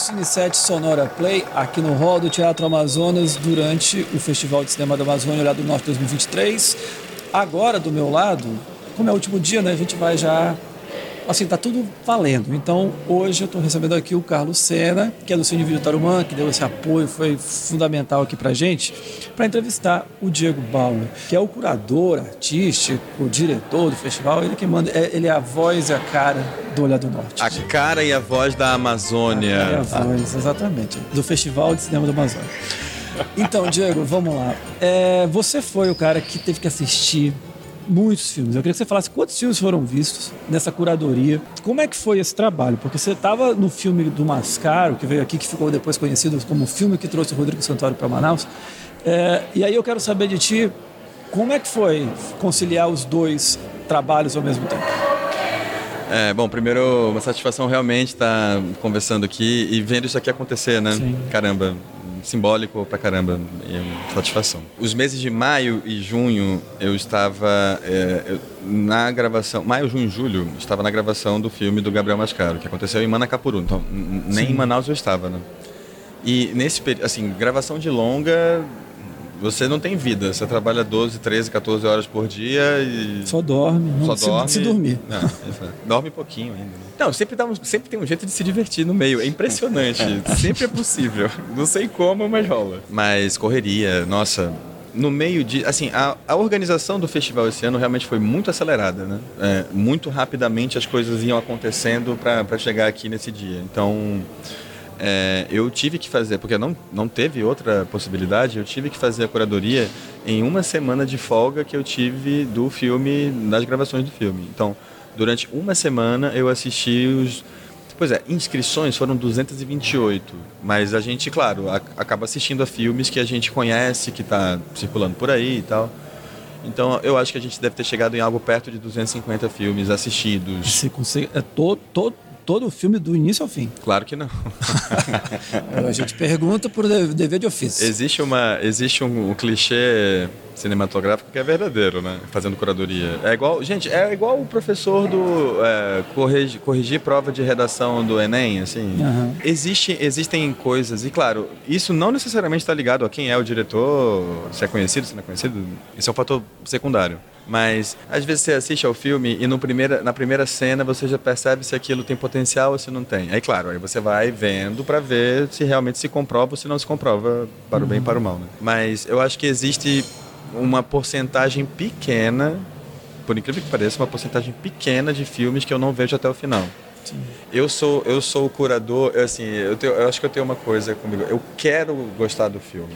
Cine 7 Sonora Play, aqui no Hall do Teatro Amazonas, durante o Festival de Cinema da Amazônia Olhado do Norte 2023. Agora, do meu lado, como é o último dia, né, a gente vai já assim, tá tudo valendo. Então, hoje eu estou recebendo aqui o Carlos Sena, que é do Cine Vídeo Tarumã, que deu esse apoio, foi fundamental aqui pra gente, para entrevistar o Diego Bauer, que é o curador artístico, o diretor do festival, ele que manda, é, ele é a voz e a cara do Olhar do Norte. A cara e a voz da Amazônia. É a voz, exatamente, do Festival de Cinema do Amazônia. Então, Diego, vamos lá. É, você foi o cara que teve que assistir muitos filmes. Eu queria que você falasse quantos filmes foram vistos nessa curadoria. Como é que foi esse trabalho? Porque você estava no filme do Mascaro, que veio aqui, que ficou depois conhecido como o filme que trouxe o Rodrigo Santoro para Manaus. É, e aí eu quero saber de ti, como é que foi conciliar os dois trabalhos ao mesmo tempo? É, bom, primeiro, uma satisfação realmente estar conversando aqui e vendo isso aqui acontecer, né? Sim. Caramba, simbólico pra caramba e é satisfação. Os meses de maio e junho eu estava é, eu, na gravação, maio, junho e julho, estava na gravação do filme do Gabriel Mascaro, que aconteceu em Manacapuru, então nem Sim. em Manaus eu estava, né? E nesse período, assim, gravação de longa você não tem vida, você trabalha 12, 13, 14 horas por dia e. Só dorme, só se, dorme. Se dormir. Não, dorme pouquinho ainda. Né? Não, sempre, dá um, sempre tem um jeito de se divertir no meio. É impressionante. sempre é possível. Não sei como, mas rola. Mas correria, nossa, no meio de. Assim, a, a, organização do festival esse ano realmente foi muito acelerada, né? É, muito rapidamente as coisas iam acontecendo para chegar aqui nesse dia. Então é, eu tive que fazer, porque não, não teve outra possibilidade, eu tive que fazer a curadoria em uma semana de folga que eu tive do filme, das gravações do filme. Então, durante uma semana eu assisti os. Pois é, inscrições foram 228, mas a gente, claro, a, acaba assistindo a filmes que a gente conhece, que está circulando por aí e tal. Então, eu acho que a gente deve ter chegado em algo perto de 250 filmes assistidos. Você consegue. É, todo, todo o filme do início ao fim. Claro que não. a gente pergunta por dever de ofício. Existe, uma, existe um, um, clichê cinematográfico que é verdadeiro, né? Fazendo curadoria. É igual, gente, é igual o professor do é, corrigir, corrigir prova de redação do Enem, assim. Uhum. Existe, existem coisas, e claro, isso não necessariamente está ligado a quem é o diretor, se é conhecido, se não é conhecido. Isso é um fator secundário. Mas às vezes você assiste ao filme e no primeira, na primeira cena você já percebe se aquilo tem potencial ou se não tem. Aí, claro, aí você vai vendo para ver se realmente se comprova ou se não se comprova para o bem e para o mal. Né? Mas eu acho que existe uma porcentagem pequena, por incrível que pareça, uma porcentagem pequena de filmes que eu não vejo até o final. Sim. Eu sou eu sou o curador, eu, assim, eu, tenho, eu acho que eu tenho uma coisa comigo. Eu quero gostar do filme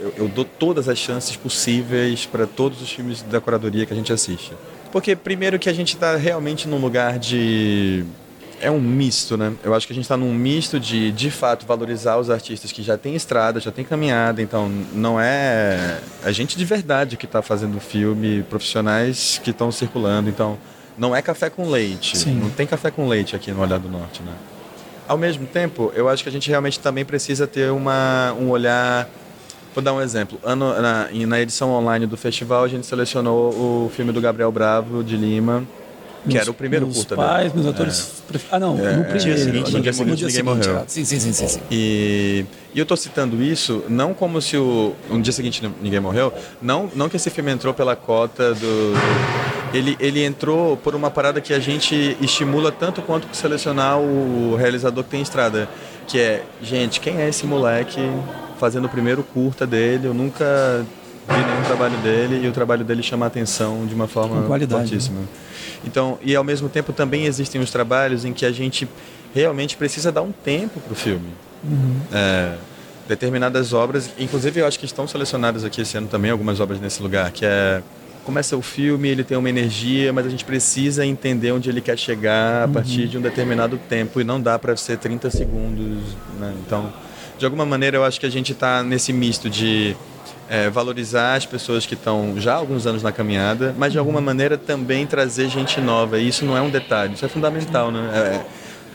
eu, eu dou todas as chances possíveis para todos os filmes da curadoria que a gente assiste. Porque, primeiro, que a gente está realmente num lugar de. É um misto, né? Eu acho que a gente está num misto de, de fato, valorizar os artistas que já têm estrada, já têm caminhada. Então, não é a gente de verdade que está fazendo filme, profissionais que estão circulando. Então, não é café com leite. Sim. Não tem café com leite aqui no Olhar do Norte, né? Ao mesmo tempo, eu acho que a gente realmente também precisa ter uma, um olhar Vou dar um exemplo. Ano, na, na, edição online do festival, a gente selecionou o filme do Gabriel Bravo, de Lima, que meus, era o primeiro meus curta. pais, meus atores... É. Ah, não, é, no primeiro. Dia seguinte, no dia seguinte, ninguém morreu. Sim, sim, sim, sim, sim. E, e eu estou citando isso não como se o... No dia seguinte ninguém morreu, não, não que esse filme entrou pela cota do... Ele, ele entrou por uma parada que a gente estimula tanto quanto selecionar o realizador que tem estrada. Que é, gente, quem é esse moleque fazendo o primeiro curta dele, eu nunca vi nenhum trabalho dele e o trabalho dele chama a atenção de uma forma qualidade, fortíssima. Né? Então, e ao mesmo tempo também existem os trabalhos em que a gente realmente precisa dar um tempo para o filme. Uhum. É, determinadas obras, inclusive eu acho que estão selecionadas aqui esse ano também algumas obras nesse lugar, que é começa o filme, ele tem uma energia, mas a gente precisa entender onde ele quer chegar a uhum. partir de um determinado tempo e não dá para ser 30 segundos, né? Então, de alguma maneira eu acho que a gente está nesse misto de é, valorizar as pessoas que estão já há alguns anos na caminhada, mas de alguma maneira também trazer gente nova. E isso não é um detalhe, isso é fundamental, né? É,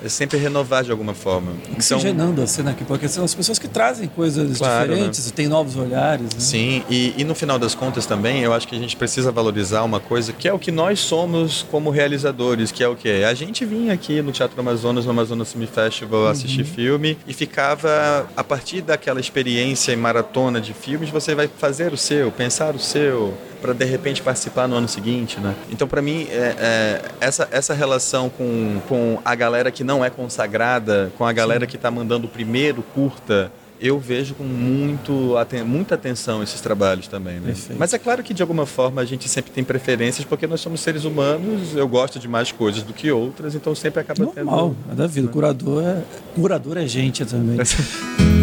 é sempre renovar de alguma forma. Oxigenando a cena aqui, porque são as pessoas que trazem coisas claro, diferentes né? e têm novos olhares. Né? Sim, e, e, no final das contas também, eu acho que a gente precisa valorizar uma coisa que é o que nós somos como realizadores, que é o que? A gente vinha aqui no Teatro Amazonas, no Amazonas Film Festival, uhum. assistir filme e ficava, a partir daquela experiência e maratona de filmes, você vai fazer o seu, pensar o seu, para de repente participar no ano seguinte, né? Então, para mim, é, é, essa, essa relação com, com a galera que não é consagrada, com a galera que está mandando o primeiro curta, eu vejo com muito, muita atenção esses trabalhos também. Né? Mas é claro que de alguma forma a gente sempre tem preferências porque nós somos seres humanos, eu gosto de mais coisas do que outras, então sempre acaba Normal, tendo. Normal, é da vida. Né? Curador é, curador é gente também.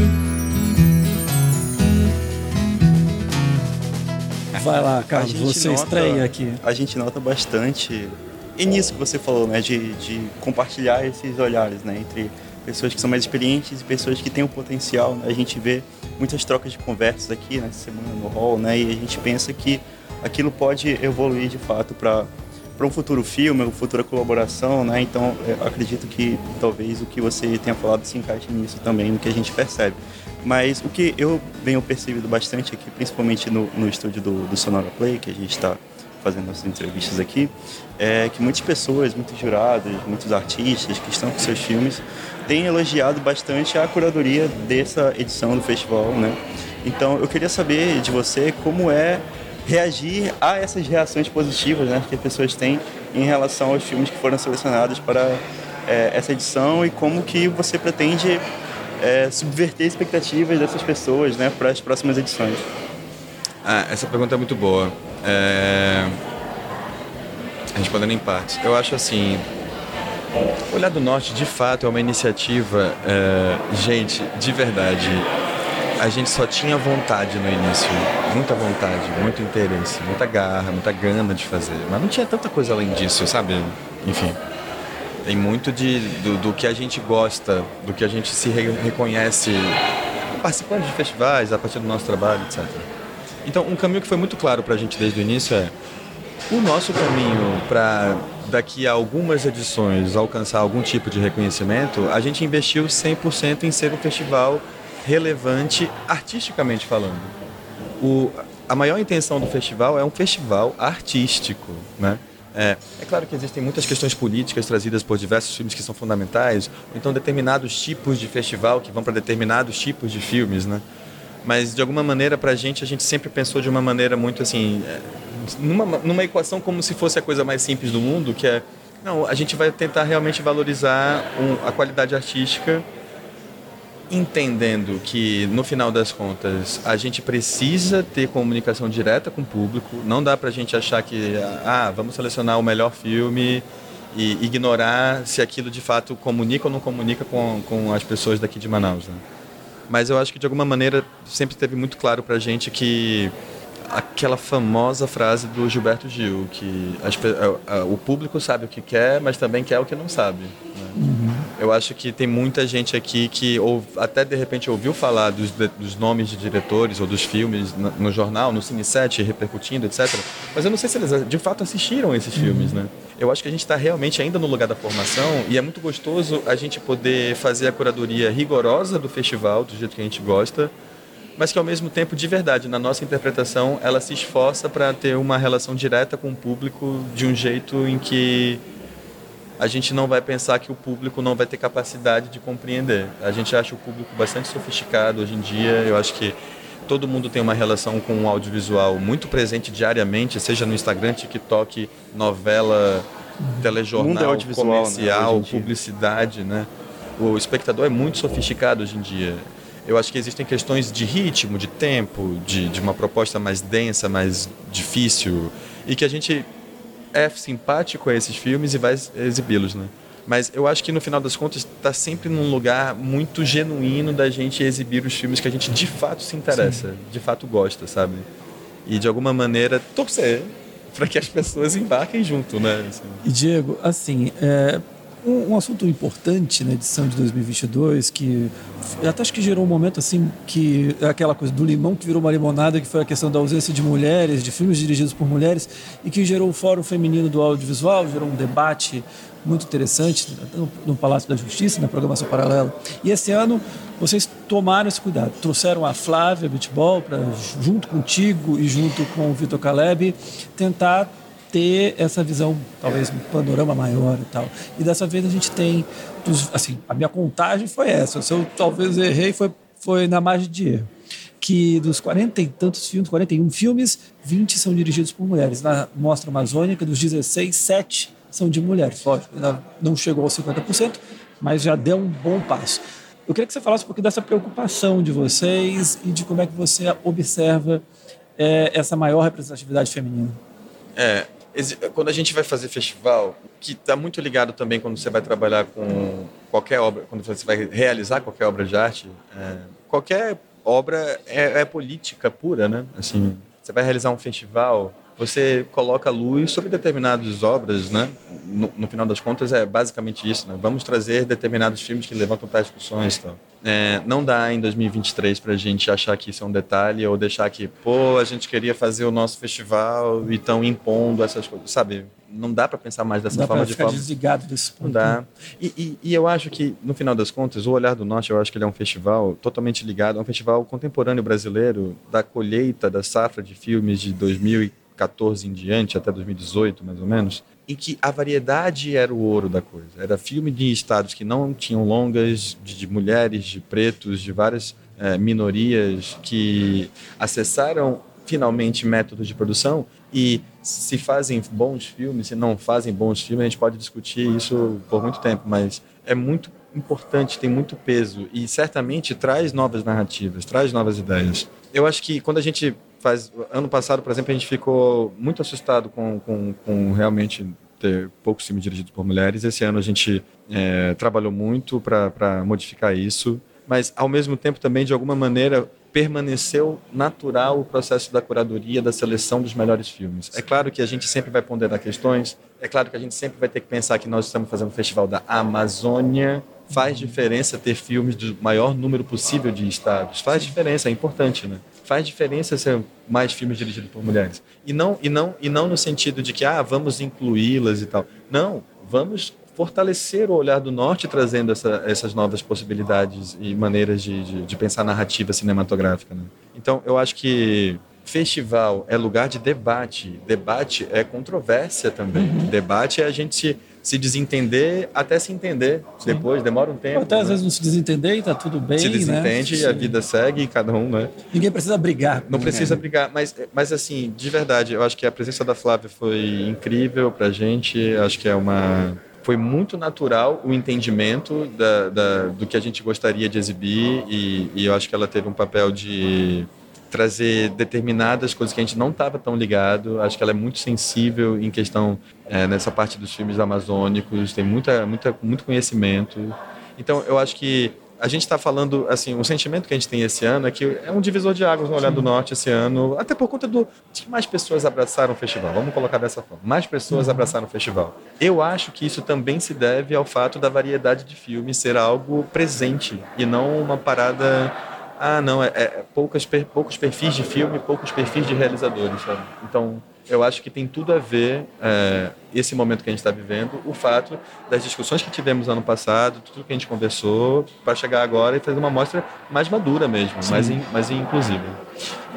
Vai lá, Carlos, você nota, estreia aqui. A gente nota bastante, e nisso que você falou, né, de, de compartilhar esses olhares, né, entre pessoas que são mais experientes e pessoas que têm o potencial. Né? A gente vê muitas trocas de conversas aqui nessa semana no hall, né, e a gente pensa que aquilo pode evoluir de fato para para um futuro filme, uma futura colaboração, né? Então, acredito que talvez o que você tenha falado se encaixe nisso também, no que a gente percebe. Mas o que eu venho percebendo bastante aqui, principalmente no, no estúdio do, do Sonora Play, que a gente está fazendo nossas entrevistas aqui, é que muitas pessoas, muitos jurados, muitos artistas que estão com seus filmes têm elogiado bastante a curadoria dessa edição do festival, né? Então eu queria saber de você como é reagir a essas reações positivas né, que as pessoas têm em relação aos filmes que foram selecionados para é, essa edição e como que você pretende é, subverter expectativas dessas pessoas né, para as próximas edições? Ah, essa pergunta é muito boa. É... Respondendo em partes. Eu acho assim, Olhar do Norte, de fato, é uma iniciativa, é... gente, de verdade, a gente só tinha vontade no início, muita vontade, muito interesse, muita garra, muita gana de fazer, mas não tinha tanta coisa além disso, sabe? Enfim. Tem muito de, do, do que a gente gosta, do que a gente se re, reconhece participando de festivais, a partir do nosso trabalho, etc. Então, um caminho que foi muito claro para a gente desde o início é o nosso caminho para daqui a algumas edições alcançar algum tipo de reconhecimento, a gente investiu 100% em ser um festival relevante artisticamente falando. O, a maior intenção do festival é um festival artístico, né? É, é, claro que existem muitas questões políticas trazidas por diversos filmes que são fundamentais, ou então determinados tipos de festival que vão para determinados tipos de filmes, né? Mas de alguma maneira, para a gente, a gente sempre pensou de uma maneira muito assim, é, numa, numa equação como se fosse a coisa mais simples do mundo, que é, não, a gente vai tentar realmente valorizar um, a qualidade artística entendendo que no final das contas a gente precisa ter comunicação direta com o público. Não dá para a gente achar que ah vamos selecionar o melhor filme e ignorar se aquilo de fato comunica ou não comunica com, com as pessoas daqui de Manaus. Né? Mas eu acho que de alguma maneira sempre teve muito claro para a gente que aquela famosa frase do Gilberto Gil, que as, o público sabe o que quer, mas também quer o que não sabe. Né? Eu acho que tem muita gente aqui que ou, até de repente ouviu falar dos, dos nomes de diretores ou dos filmes no, no jornal, no Cine 7, repercutindo, etc. Mas eu não sei se eles de fato assistiram esses filmes, né? Eu acho que a gente está realmente ainda no lugar da formação e é muito gostoso a gente poder fazer a curadoria rigorosa do festival, do jeito que a gente gosta, mas que ao mesmo tempo, de verdade, na nossa interpretação, ela se esforça para ter uma relação direta com o público de um jeito em que a gente não vai pensar que o público não vai ter capacidade de compreender. A gente acha o público bastante sofisticado hoje em dia. Eu acho que todo mundo tem uma relação com o audiovisual muito presente diariamente, seja no Instagram, TikTok, novela, telejornal, é comercial, né, publicidade, né? O espectador é muito sofisticado hoje em dia. Eu acho que existem questões de ritmo, de tempo, de, de uma proposta mais densa, mais difícil, e que a gente é simpático a esses filmes e vai exibi-los, né? Mas eu acho que no final das contas está sempre num lugar muito genuíno da gente exibir os filmes que a gente de fato se interessa, Sim. de fato gosta, sabe? E de alguma maneira torcer para que as pessoas embarquem junto, né? Assim. E Diego, assim, é, Um, um, assunto importante na edição de 2022 que até acho que gerou um momento assim que é aquela coisa do limão que virou uma limonada que foi a questão da ausência de mulheres de filmes dirigidos por mulheres e que gerou o Fórum Feminino do Audiovisual gerou um debate muito interessante no, no Palácio da Justiça na programação paralela. E esse ano vocês tomaram esse cuidado trouxeram a Flávia Bitball para junto contigo e junto com o Vitor Caleb tentar ter essa visão, talvez um panorama maior e tal. E dessa vez a gente tem, assim, a minha contagem foi essa. Se eu talvez errei, foi, foi na margem de erro. Que dos 40 e tantos filmes, 41 filmes, 20 são dirigidos por mulheres. Na Mostra Amazônica, dos 16, 7 são de mulheres. Lógico, ainda não chegou aos 50%, mas já deu um bom passo. Eu queria que você falasse um pouquinho dessa preocupação de vocês e de como é que você observa é, essa maior representatividade feminina. É, quando a gente vai fazer festival, que está muito ligado também quando você vai trabalhar com qualquer obra, quando você vai realizar qualquer obra de arte, é, qualquer obra é, é, política pura, né? Assim, você vai realizar um festival, você coloca luz sobre determinadas obras, né? No, no, final das contas é basicamente isso, né? Vamos trazer determinados filmes que levantam tais discussões, então. É, não dá em 2023 para a gente achar que isso é um detalhe ou deixar que, pô, a gente queria fazer o nosso festival e estão impondo essas coisas, sabe? Não dá para pensar mais dessa dá forma de ficar forma. desligado desse ponto. Não dá. E, e, e, eu acho que, no final das contas, o Olhar do Norte, eu acho que ele é um festival totalmente ligado, é um festival contemporâneo brasileiro da colheita da safra de filmes de 2014 em diante, até 2018, mais ou menos em que a variedade era o ouro da coisa. Era filme de estados que não tinham longas, de, de mulheres, de pretos, de várias é, minorias que acessaram finalmente métodos de produção e se fazem bons filmes, se não fazem bons filmes, a gente pode discutir isso por muito tempo, mas é muito importante, tem muito peso e certamente traz novas narrativas, traz novas ideias. Eu acho que quando a gente faz ano passado, por exemplo, a gente ficou muito assustado com, com, com realmente ter poucos filmes dirigidos por mulheres. Esse ano a gente é, trabalhou muito para modificar isso, mas ao mesmo tempo também de alguma maneira permaneceu natural o processo da curadoria, da seleção dos melhores filmes. É claro que a gente sempre vai ponderar questões, é claro que a gente sempre vai ter que pensar que nós estamos fazendo o festival da Amazônia. Faz diferença ter filmes do maior número possível de estados. Faz diferença, é importante, né? Faz diferença ser mais filmes dirigidos por mulheres. E não, e não, e não no sentido de que ah, vamos incluí-las e tal. Não, vamos fortalecer o olhar do norte trazendo essa, essas novas possibilidades e maneiras de, de, de pensar narrativa cinematográfica. Né? Então, eu acho que festival é lugar de debate. Debate é controvérsia também. Uhum. Debate é a gente se se desentender até se entender Sim. depois, demora um tempo. Até né? às vezes não se desentender e tá tudo bem, Se né? desentende né? e a vida segue, cada um, né? Ninguém precisa brigar. Não precisa brigar, mas, mas assim, de verdade, eu acho que a presença da Flávia foi incrível pra gente, acho que é uma... Foi muito natural o entendimento da, da do que a gente gostaria de exibir e, e eu acho que ela teve um papel de trazer determinadas coisas que a gente não estava tão ligado. Acho que ela é muito sensível em questão é, nessa parte dos filmes amazônicos, tem muita, muita, muito conhecimento. Então, eu acho que a gente está falando, assim, o sentimento que a gente tem esse ano é que é um divisor de águas no Olhar do Norte esse ano, até por conta do de que mais pessoas abraçaram o festival. Vamos colocar dessa forma. Mais pessoas uhum. abraçaram o festival. Eu acho que isso também se deve ao fato da variedade de filmes ser algo presente e não uma parada ah, não, é, é poucas, poucos perfis de filme, poucos perfis de realizadores, sabe? Então, eu acho que tem tudo a ver é, esse momento que a gente está vivendo, o fato das discussões que tivemos ano passado, tudo que a gente conversou, para chegar agora e fazer uma mostra mais madura mesmo, mais, in, mais inclusiva.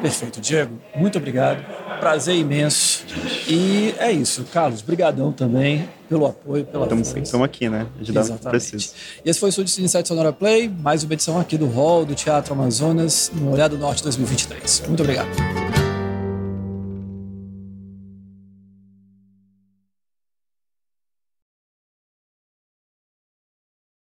Perfeito, Diego. Muito obrigado. Prazer imenso. E é isso, Carlos. Brigadão também pelo apoio, pela Estamos aqui, né? Ajudar Exatamente. E esse foi o Estúdio Insight Sonora Play, mais uma edição aqui do Hall do Teatro Amazonas, no Olhado Norte 2023. Muito obrigado.